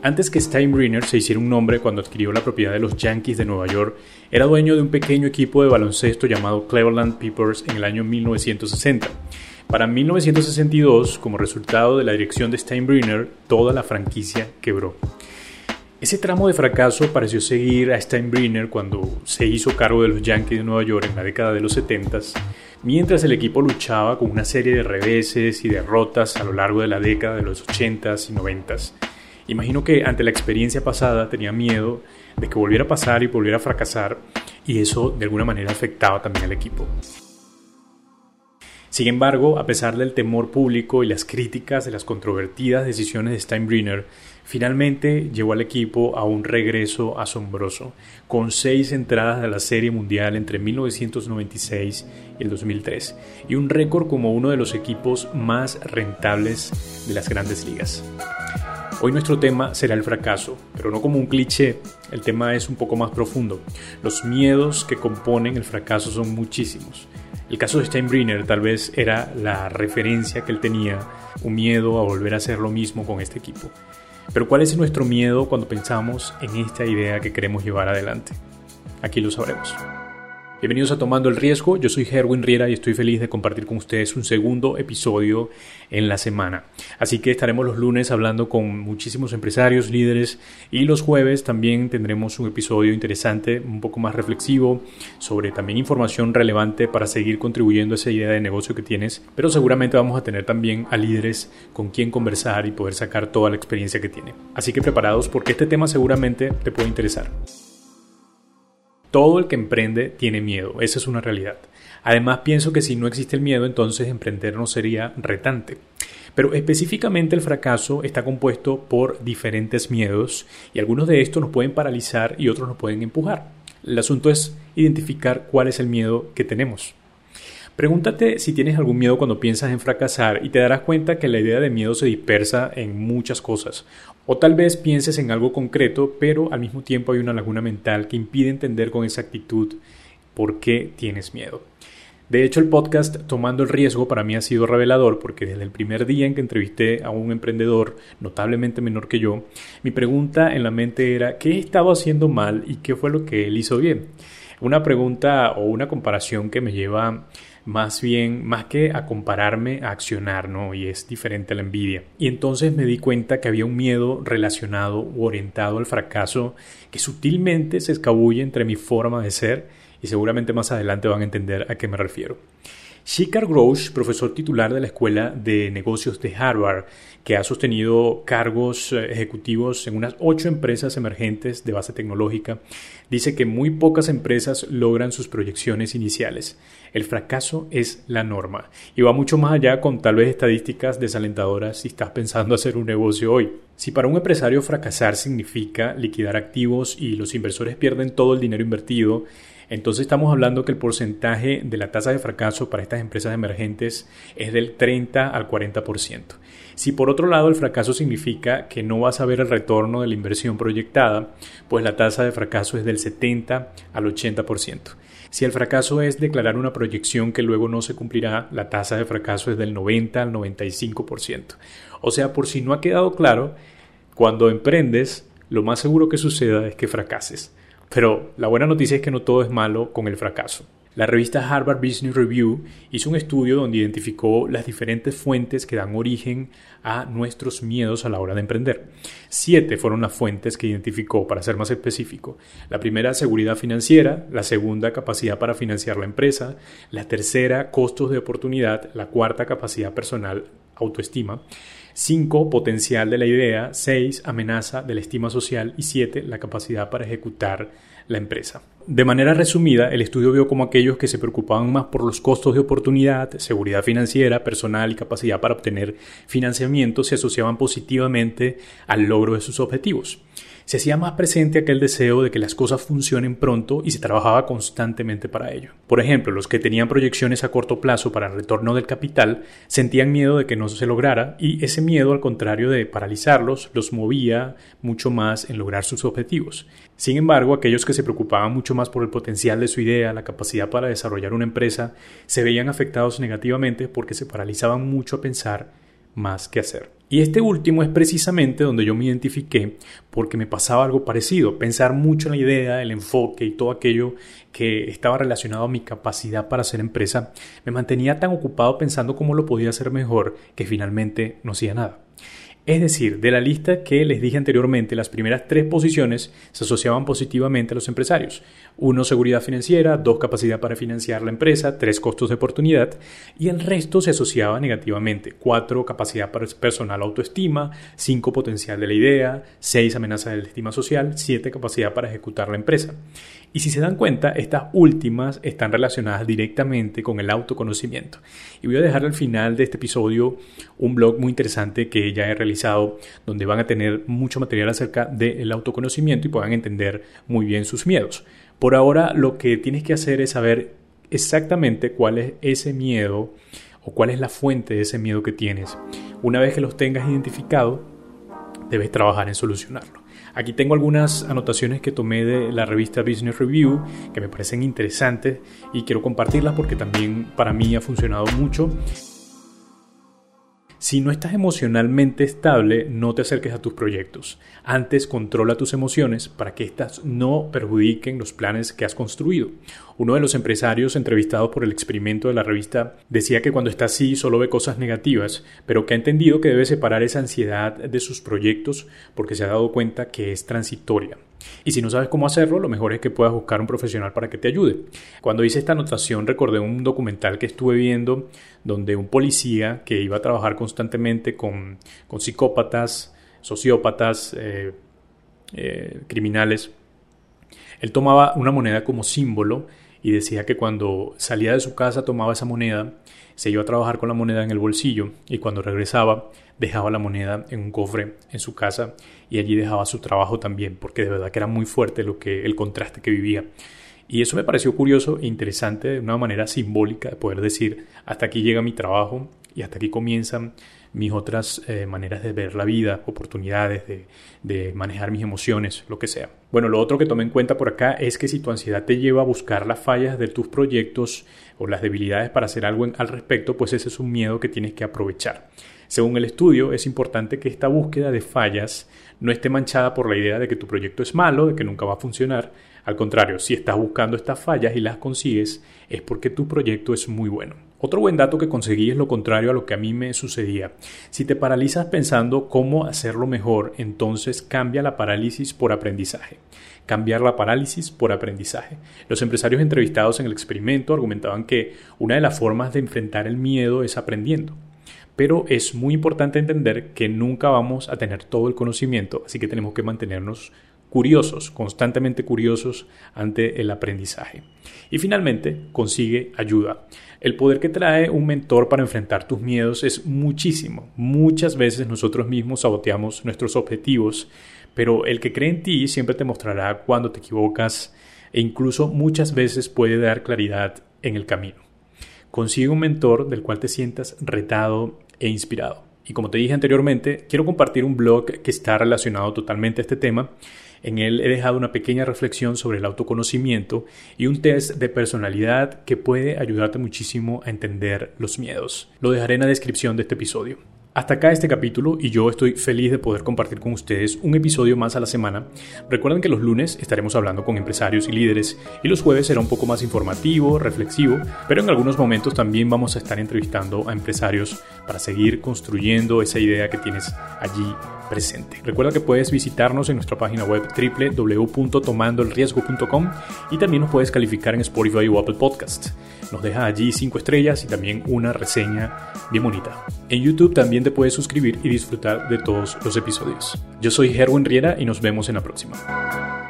Antes que Steinbrenner se hiciera un nombre cuando adquirió la propiedad de los Yankees de Nueva York, era dueño de un pequeño equipo de baloncesto llamado Cleveland Peppers en el año 1960. Para 1962, como resultado de la dirección de Steinbrenner, toda la franquicia quebró. Ese tramo de fracaso pareció seguir a Steinbrenner cuando se hizo cargo de los Yankees de Nueva York en la década de los 70, mientras el equipo luchaba con una serie de reveses y derrotas a lo largo de la década de los 80s y 90s. Imagino que ante la experiencia pasada tenía miedo de que volviera a pasar y volviera a fracasar y eso de alguna manera afectaba también al equipo. Sin embargo, a pesar del temor público y las críticas de las controvertidas decisiones de Steinbrenner, finalmente llevó al equipo a un regreso asombroso, con seis entradas de la Serie Mundial entre 1996 y el 2003, y un récord como uno de los equipos más rentables de las grandes ligas. Hoy nuestro tema será el fracaso, pero no como un cliché, el tema es un poco más profundo. Los miedos que componen el fracaso son muchísimos. El caso de Steinbrenner tal vez era la referencia que él tenía, un miedo a volver a hacer lo mismo con este equipo. Pero ¿cuál es nuestro miedo cuando pensamos en esta idea que queremos llevar adelante? Aquí lo sabremos. Bienvenidos a Tomando el Riesgo, yo soy Herwin Riera y estoy feliz de compartir con ustedes un segundo episodio en la semana. Así que estaremos los lunes hablando con muchísimos empresarios, líderes y los jueves también tendremos un episodio interesante, un poco más reflexivo, sobre también información relevante para seguir contribuyendo a esa idea de negocio que tienes, pero seguramente vamos a tener también a líderes con quien conversar y poder sacar toda la experiencia que tiene. Así que preparados porque este tema seguramente te puede interesar. Todo el que emprende tiene miedo, esa es una realidad. Además pienso que si no existe el miedo, entonces emprender no sería retante. Pero específicamente el fracaso está compuesto por diferentes miedos y algunos de estos nos pueden paralizar y otros nos pueden empujar. El asunto es identificar cuál es el miedo que tenemos. Pregúntate si tienes algún miedo cuando piensas en fracasar y te darás cuenta que la idea de miedo se dispersa en muchas cosas. O tal vez pienses en algo concreto, pero al mismo tiempo hay una laguna mental que impide entender con exactitud por qué tienes miedo. De hecho, el podcast Tomando el Riesgo para mí ha sido revelador porque desde el primer día en que entrevisté a un emprendedor notablemente menor que yo, mi pregunta en la mente era ¿qué he haciendo mal y qué fue lo que él hizo bien? Una pregunta o una comparación que me lleva más bien, más que a compararme, a accionar, ¿no? Y es diferente a la envidia. Y entonces me di cuenta que había un miedo relacionado o orientado al fracaso que sutilmente se escabulle entre mi forma de ser y seguramente más adelante van a entender a qué me refiero. Shikar Ghosh, profesor titular de la Escuela de Negocios de Harvard, que ha sostenido cargos eh, ejecutivos en unas ocho empresas emergentes de base tecnológica, dice que muy pocas empresas logran sus proyecciones iniciales. El fracaso es la norma y va mucho más allá con tal vez estadísticas desalentadoras si estás pensando hacer un negocio hoy. Si para un empresario fracasar significa liquidar activos y los inversores pierden todo el dinero invertido, entonces estamos hablando que el porcentaje de la tasa de fracaso para estas empresas emergentes es del 30 al 40%. Si por otro lado el fracaso significa que no vas a ver el retorno de la inversión proyectada, pues la tasa de fracaso es del 70 al 80%. Si el fracaso es declarar una proyección que luego no se cumplirá, la tasa de fracaso es del 90 al 95%. O sea, por si no ha quedado claro, cuando emprendes, lo más seguro que suceda es que fracases. Pero la buena noticia es que no todo es malo con el fracaso. La revista Harvard Business Review hizo un estudio donde identificó las diferentes fuentes que dan origen a nuestros miedos a la hora de emprender. Siete fueron las fuentes que identificó, para ser más específico. La primera, seguridad financiera, la segunda, capacidad para financiar la empresa, la tercera, costos de oportunidad, la cuarta, capacidad personal, autoestima, 5. Potencial de la idea. 6. Amenaza de la estima social. Y 7. La capacidad para ejecutar la empresa. De manera resumida, el estudio vio como aquellos que se preocupaban más por los costos de oportunidad, seguridad financiera, personal y capacidad para obtener financiamiento se asociaban positivamente al logro de sus objetivos se hacía más presente aquel deseo de que las cosas funcionen pronto y se trabajaba constantemente para ello. Por ejemplo, los que tenían proyecciones a corto plazo para el retorno del capital sentían miedo de que no se lograra y ese miedo, al contrario de paralizarlos, los movía mucho más en lograr sus objetivos. Sin embargo, aquellos que se preocupaban mucho más por el potencial de su idea, la capacidad para desarrollar una empresa, se veían afectados negativamente porque se paralizaban mucho a pensar más que hacer. Y este último es precisamente donde yo me identifiqué porque me pasaba algo parecido, pensar mucho en la idea, el enfoque y todo aquello que estaba relacionado a mi capacidad para hacer empresa, me mantenía tan ocupado pensando cómo lo podía hacer mejor que finalmente no hacía nada. Es decir, de la lista que les dije anteriormente, las primeras tres posiciones se asociaban positivamente a los empresarios. Uno, seguridad financiera, dos, capacidad para financiar la empresa, tres, costos de oportunidad, y el resto se asociaba negativamente. Cuatro, capacidad personal autoestima, cinco, potencial de la idea, seis, amenaza de la estima social, siete, capacidad para ejecutar la empresa. Y si se dan cuenta, estas últimas están relacionadas directamente con el autoconocimiento. Y voy a dejar al final de este episodio un blog muy interesante que ya he realizado, donde van a tener mucho material acerca del autoconocimiento y puedan entender muy bien sus miedos. Por ahora, lo que tienes que hacer es saber exactamente cuál es ese miedo o cuál es la fuente de ese miedo que tienes. Una vez que los tengas identificado, debes trabajar en solucionarlo. Aquí tengo algunas anotaciones que tomé de la revista Business Review que me parecen interesantes y quiero compartirlas porque también para mí ha funcionado mucho. Si no estás emocionalmente estable, no te acerques a tus proyectos. Antes controla tus emociones para que éstas no perjudiquen los planes que has construido. Uno de los empresarios entrevistados por el experimento de la revista decía que cuando está así solo ve cosas negativas, pero que ha entendido que debe separar esa ansiedad de sus proyectos porque se ha dado cuenta que es transitoria. Y si no sabes cómo hacerlo, lo mejor es que puedas buscar un profesional para que te ayude. Cuando hice esta anotación recordé un documental que estuve viendo donde un policía que iba a trabajar constantemente con, psicópatas, sociópatas, eh, eh, criminales, él tomaba una moneda como símbolo y decía que cuando salía de su casa tomaba esa moneda, se iba a trabajar con la moneda en el bolsillo y cuando regresaba dejaba la moneda en un cofre en su casa y allí dejaba su trabajo también, porque de verdad que era muy fuerte lo que el contraste que vivía. Y eso me pareció curioso e interesante de una manera simbólica de poder decir, hasta aquí llega mi trabajo y hasta aquí comienzan mis otras eh, maneras de ver la vida, oportunidades, de, manejar mis emociones, lo que sea. Bueno, lo otro que tomé en cuenta por acá es que si tu ansiedad te lleva a buscar las fallas de tus proyectos o las debilidades para hacer algo al respecto, pues ese es un miedo que tienes que aprovechar. Según el estudio, es importante que esta búsqueda de fallas no esté manchada por la idea de que tu proyecto es malo, de que nunca va a funcionar. Al contrario, si estás buscando estas fallas y las consigues, es porque tu proyecto es muy bueno. Otro buen dato que conseguí es lo contrario a lo que a mí me sucedía. Si te paralizas pensando cómo hacerlo mejor, entonces cambia la parálisis por aprendizaje. Cambiar la parálisis por aprendizaje. Los empresarios entrevistados en el experimento argumentaban que una de las formas de enfrentar el miedo es aprendiendo. Pero es muy importante entender que nunca vamos a tener todo el conocimiento, así que tenemos que mantenernos curiosos, constantemente curiosos ante el aprendizaje. Y finalmente, consigue ayuda. El poder que trae un mentor para enfrentar tus miedos es muchísimo. Muchas veces nosotros mismos saboteamos nuestros objetivos, pero el que cree en ti siempre te mostrará cuando te equivocas e incluso muchas veces puede dar claridad en el camino. Consigue un mentor del cual te sientas retado e inspirado. Y como te dije anteriormente, quiero compartir un blog que está relacionado totalmente a este tema. En él he dejado una pequeña reflexión sobre el autoconocimiento y un test de personalidad que puede ayudarte muchísimo a entender los miedos. Lo dejaré en la descripción de este episodio. Hasta acá este capítulo y yo estoy feliz de poder compartir con ustedes un episodio más a la semana. Recuerden que los lunes estaremos hablando con empresarios y líderes y los jueves será un poco más informativo, reflexivo, pero en algunos momentos también vamos a estar entrevistando a empresarios para seguir construyendo esa idea que tienes allí presente. Recuerda que puedes visitarnos en nuestra página web www.tomandoelriesgo.com y también nos puedes calificar en Spotify o Apple Podcast. Nos deja allí 5 estrellas y también una reseña bien bonita. En YouTube también te puedes suscribir y disfrutar de todos los episodios. Yo soy Herwin Riera y nos vemos en la próxima.